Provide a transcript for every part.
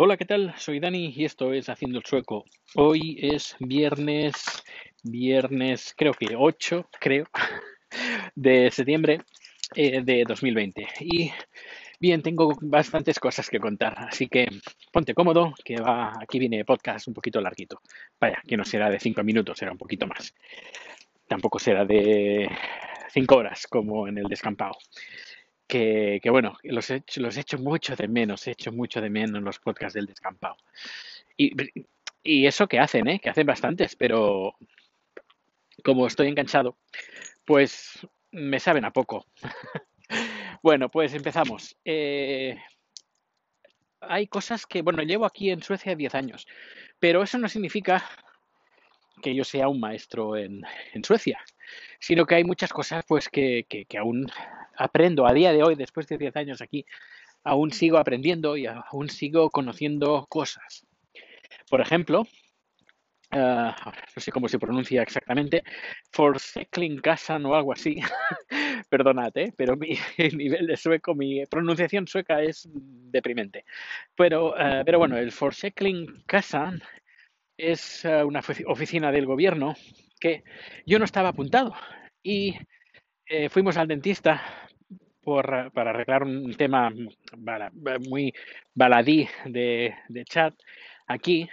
Hola, ¿qué tal? Soy Dani y esto es Haciendo el Sueco. Hoy es viernes, viernes creo que 8, creo, de septiembre eh, de 2020. Y bien, tengo bastantes cosas que contar, así que ponte cómodo, que va, aquí viene podcast un poquito larguito. Vaya, que no será de 5 minutos, será un poquito más. Tampoco será de 5 horas como en el descampado que, bueno, los he, los he hecho mucho de menos, he hecho mucho de menos los podcasts del descampado. Y, y eso que hacen, ¿eh? que hacen bastantes, pero como estoy enganchado, pues me saben a poco. bueno, pues empezamos. Eh, hay cosas que, bueno, llevo aquí en Suecia 10 años, pero eso no significa que yo sea un maestro en Suecia, sino que hay muchas cosas pues que, que, aún aprendo a día de hoy, después de 10 años aquí, aún sigo aprendiendo y aún sigo conociendo cosas. Por ejemplo, uh, no sé cómo se pronuncia exactamente, Forseklinkasan o algo así. Perdonad, ¿eh? pero mi nivel de sueco, mi pronunciación sueca es deprimente. Pero, uh, pero bueno, el Forseklinkasan es uh, una oficina del gobierno que yo no estaba apuntado y eh, fuimos al dentista por, para arreglar un tema muy baladí de, de chat aquí.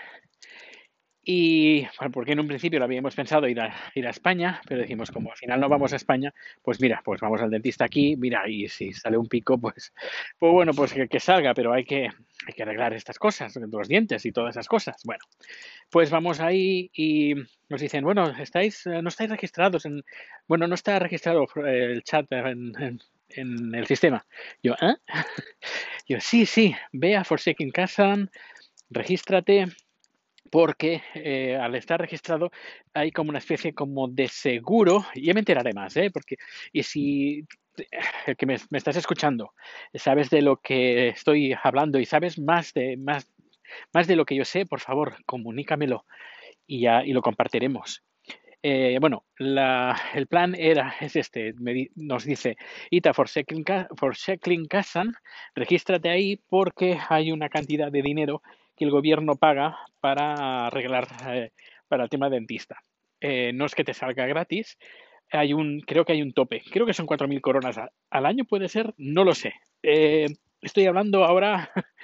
Y bueno, porque en un principio lo habíamos pensado ir a, ir a España, pero decimos, como al final no vamos a España, pues mira, pues vamos al dentista aquí, mira, y si sale un pico, pues, pues bueno, pues que, salga, pero hay que, hay que arreglar estas cosas, los dientes y todas esas cosas. Bueno, pues vamos ahí y nos dicen, bueno, estáis, no estáis registrados en, bueno, no está registrado el chat en, en, en el sistema. Yo, ¿eh? Yo, sí, sí, ve a Forsaken Casa, regístrate, porque eh, al estar registrado hay como una especie como de seguro, y ya me enteraré más, ¿eh? Porque, y si el que me, estás escuchando, sabes de lo que estoy hablando y sabes más de, más, más de lo que yo sé, por favor, comunícamelo y ya y lo compartiremos. Eh, bueno, la, el plan era, es este, me, nos dice, Ita for Sheckling Kasan, regístrate ahí porque hay una cantidad de dinero que el gobierno paga para arreglar, eh, para el tema dentista. Eh, no es que te salga gratis, hay un, creo que hay un tope, creo que son 4.000 coronas al año, puede ser, no lo sé. Eh, estoy hablando ahora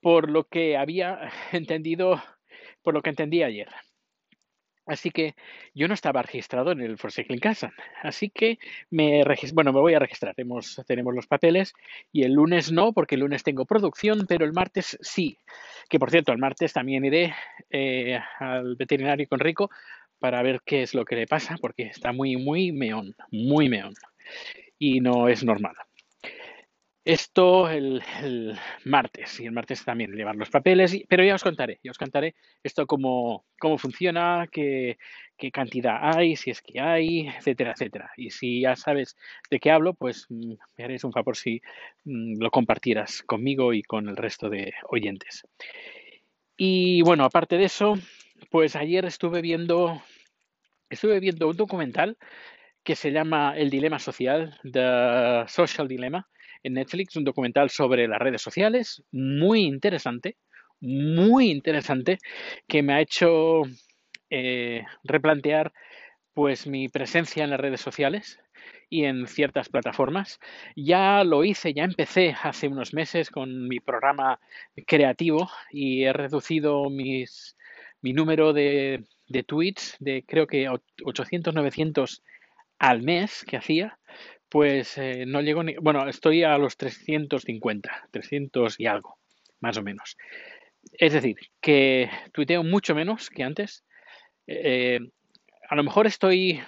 por lo que había entendido, por lo que entendí ayer. Así que yo no estaba registrado en el Forsaken Casa. Así que me bueno, me voy a registrar. Tenemos los papeles y el lunes no, porque el lunes tengo producción, pero el martes sí. Que por cierto, el martes también iré eh, al veterinario con Rico para ver qué es lo que le pasa, porque está muy, muy meón, muy meón. Y no es normal. Esto el, martes, y el martes también llevar los papeles, pero ya os contaré, ya os contaré esto cómo, cómo funciona, qué, qué cantidad hay, si es que hay, etcétera, etcétera. Y si ya sabes de qué hablo, pues mm, me haréis un favor si mm, lo compartieras conmigo y con el resto de oyentes. Y bueno, aparte de eso, pues ayer estuve viendo, estuve viendo un documental que se llama El Dilema Social, The Social Dilemma, en Netflix, un documental sobre las redes sociales, muy interesante, muy interesante, que me ha hecho eh, replantear pues mi presencia en las redes sociales y en ciertas plataformas. Ya lo hice, ya empecé hace unos meses con mi programa creativo y he reducido mis, mi número de, de tweets de creo que 800, 900 al mes que hacía pues eh, no llego ni. Bueno, estoy a los 350, 300 y algo, más o menos. Es decir, que tuiteo mucho menos que antes. Eh, a lo mejor estoy,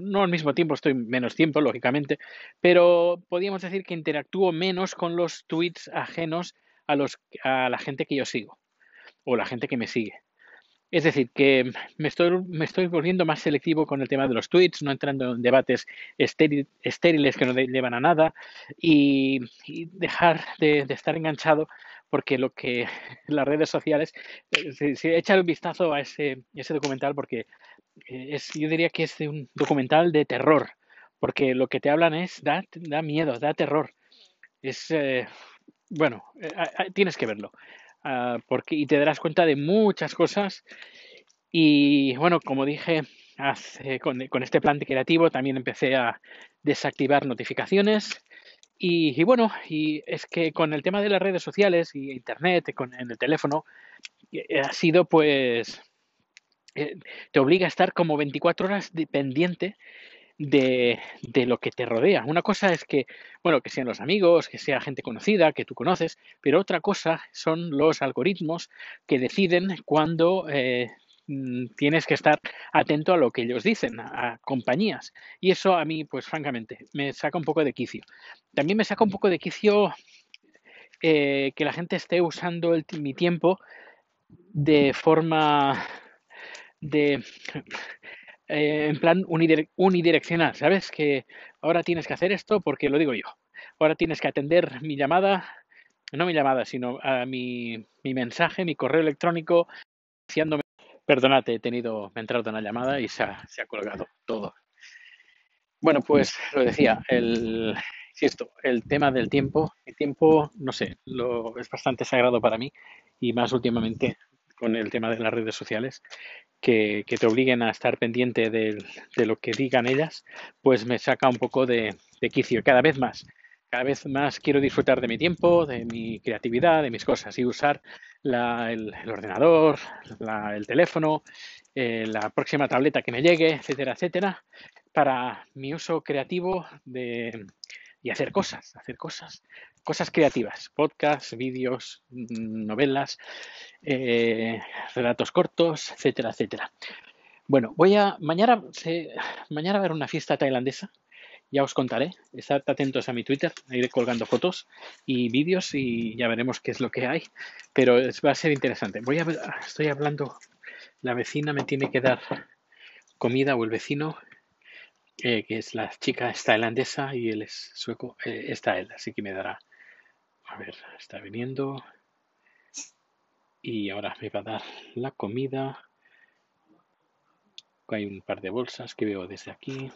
no al mismo tiempo, estoy menos tiempo, lógicamente, pero podríamos decir que interactúo menos con los tweets ajenos a, los, a la gente que yo sigo o la gente que me sigue. Es decir, que me estoy, me estoy volviendo más selectivo con el tema de los tweets, no entrando en debates estériles que no llevan a nada y, dejar de, estar enganchado porque lo que las redes sociales, eh, si, si echar un vistazo a ese, ese documental porque eh, es, yo diría que es un documental de terror, porque lo que te hablan es, da, da miedo, da terror. Es, eh, bueno, eh, tienes que verlo. Ah, porque, y te darás cuenta de muchas cosas. Y bueno, como dije, hace, con, este plan creativo también empecé a desactivar notificaciones. Y, y bueno, y es que con el tema de las redes sociales y internet, con, en el teléfono, eh, ha sido pues eh, te obliga a estar como 24 horas dependiente de, de, lo que te rodea. Una cosa es que, bueno, que sean los amigos, que sea gente conocida, que tú conoces, pero otra cosa son los algoritmos que deciden cuándo eh, mm, tienes que estar atento a lo que ellos dicen, a, compañías. Y eso a mí, pues francamente, me saca un poco de quicio. También me saca un poco de quicio eh, que la gente esté usando mi tiempo de forma de eh, en plan unidireccional, ¿sabes? Que ahora tienes que hacer esto porque lo digo yo. Ahora tienes que atender mi llamada, no mi llamada, sino a mi, mi mensaje, mi correo electrónico, diciéndome, perdónate, he tenido, me ha entrado una llamada y se ha, se ha colgado todo. Bueno, pues lo decía, el, esto, el tema del tiempo, el tiempo, no sé, lo, es bastante sagrado para mí y más últimamente con el tema de las redes sociales, que, te obliguen a estar pendiente de, lo que digan ellas, pues me saca un poco de, quicio, cada vez más. Cada vez más quiero disfrutar de mi tiempo, de mi creatividad, de mis cosas y usar la, el, el, ordenador, la, el teléfono, eh, la próxima tableta que me llegue, etcétera, etcétera, para mi uso creativo de, y hacer cosas, hacer cosas cosas creativas, podcasts, vídeos, mm, novelas, eh, relatos cortos, etcétera, etcétera. Bueno, voy a mañana mañana va a haber una fiesta tailandesa. Ya os contaré. Estad atentos a mi Twitter. Iré colgando fotos y vídeos y ya veremos qué es lo que hay. Pero va a ser interesante. Voy a estoy hablando. La vecina me tiene que dar comida o el vecino eh, que es la chica es tailandesa y él es sueco, eh, está él, así que me dará a ver, está viniendo. Y ahora me va a dar la comida. Hay un par de bolsas que veo desde aquí.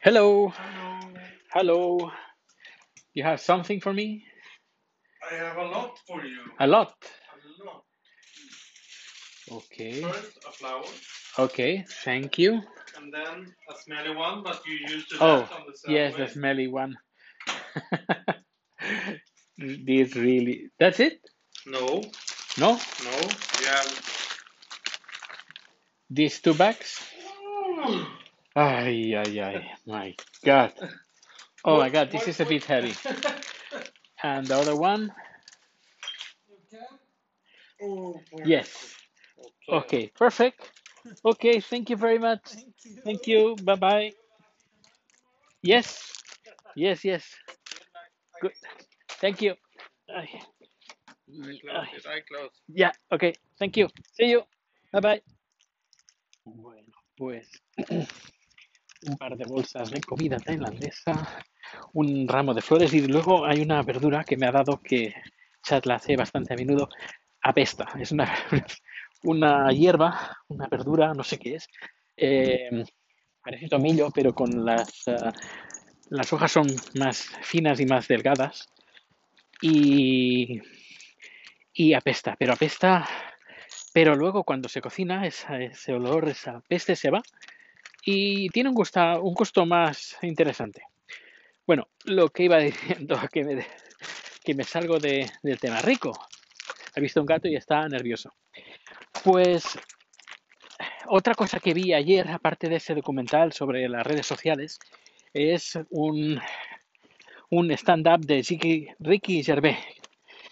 Hello. Hello. Hello. You have something for me? I have a lot for you. A lot. A lot. Okay. First, a flower, Okay. Thank you. and then a smelly one, but you used to Oh, on the subway. yes, the smelly one. This really. That's it? No, No? no. You have. These two bags? Ay, ay, ay. My God. Oh my God, this is a bit heavy. And the other one? Oh, Yes. Okay, perfect. Okay, thank you very much. Thank you. Bye bye. Yes. Yes, yes. Good. Thank you. Ay. I close it. I close. Ya, ok, thank you. See you. Bye bye. Bueno, pues un par de bolsas de comida tailandesa, un ramo de flores y luego hay una verdura que me ha dado que Chat la hace bastante a menudo, apesta. Es una, una hierba, una verdura, no sé qué es. Eh, parece tomillo, pero con las, uh, las hojas son más finas y más delgadas. Y y apesta, pero apesta, pero luego cuando se cocina esa, ese olor, esa peste se va y tiene un gusto, un gusto más interesante. Bueno, lo que iba diciendo, que me, que me salgo de, del tema rico. Ha visto un gato y está nervioso. Pues otra cosa que vi ayer, aparte de ese documental sobre las redes sociales, es un, un stand-up de Ricky, Gervais,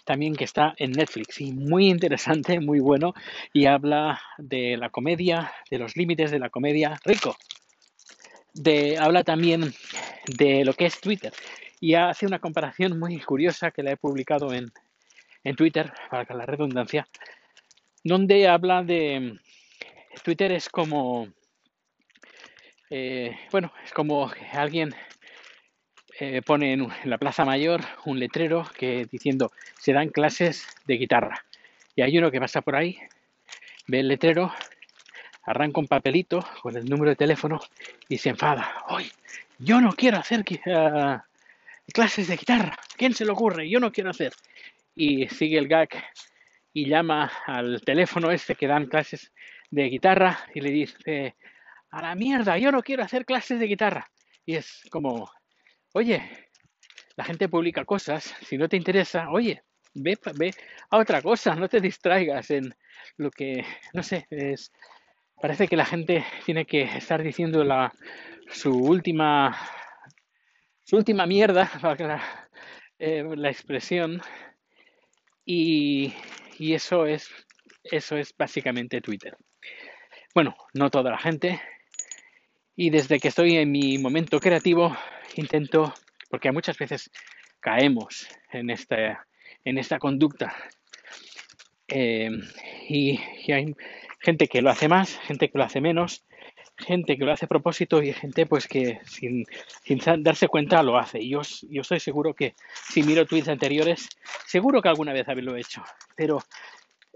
también que está en Netflix y muy interesante, muy bueno y habla de la comedia, de los límites de la comedia rico. De, habla también de lo que es Twitter y hace una comparación muy curiosa que la he publicado en, en Twitter, para la redundancia, donde habla de Twitter es como, eh, bueno, es como alguien eh, pone en, la Plaza Mayor un letrero que diciendo se dan clases de guitarra. Y hay uno que pasa por ahí, ve el letrero, arranca un papelito con el número de teléfono y se enfada. ¡Hoy! Yo no quiero hacer uh, clases de guitarra. ¿Quién se le ocurre? Yo no quiero hacer. y sigue el gag y llama al teléfono este que dan clases de guitarra y le dice, a la mierda, yo no quiero hacer clases de guitarra. Y es como, oye, la gente publica cosas, si no te interesa, oye, ve, ve a otra cosa, no te distraigas en lo que, no sé, es, parece que la gente tiene que estar diciendo la, su última, su última mierda, para la, eh, la expresión, y, y eso es, eso es básicamente Twitter. Bueno, no toda la gente. Y desde que estoy en mi momento creativo, intento, porque muchas veces caemos en esta, en esta conducta. Eh, y, hay gente que lo hace más, gente que lo hace menos, gente que lo hace a propósito y gente pues que sin, sin darse cuenta lo hace. Y yo, yo estoy seguro que si miro tweets anteriores, seguro que alguna vez lo he hecho. Pero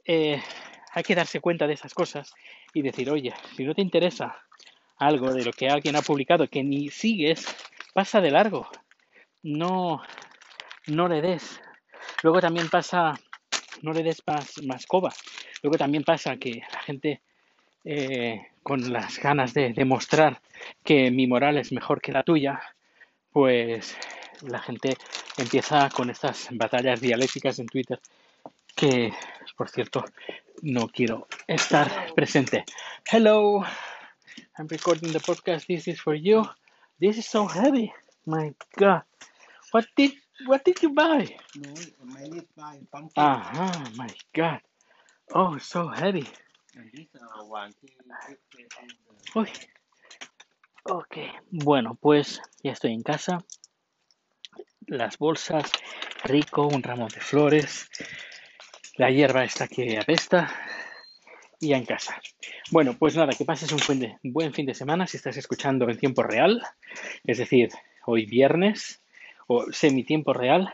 eh, hay que darse cuenta de esas cosas y decir, oye, si no te interesa algo de lo que alguien ha publicado que ni sigues, pasa de largo. No, no le des. Luego también pasa, no le des más, más coba. Luego también pasa que la gente eh, con las ganas de demostrar que mi moral es mejor que la tuya, pues la gente empieza con estas batallas dialécticas en Twitter que, por cierto, no quiero estar presente. Hello, I'm recording the podcast. This is for you. This is so heavy. My God. What did what did you buy? No, I my God. Oh, so heavy. And this. Ok, bueno, pues ya estoy en casa. Las bolsas, rico, un ramo de flores. La hierba está que apesta y en casa. Bueno, pues nada, que pases un buen, buen fin de semana si estás escuchando en tiempo real, es decir, hoy viernes o semi-tiempo real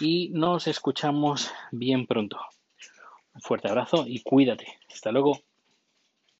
y nos escuchamos bien pronto. Un fuerte abrazo y cuídate. Hasta luego.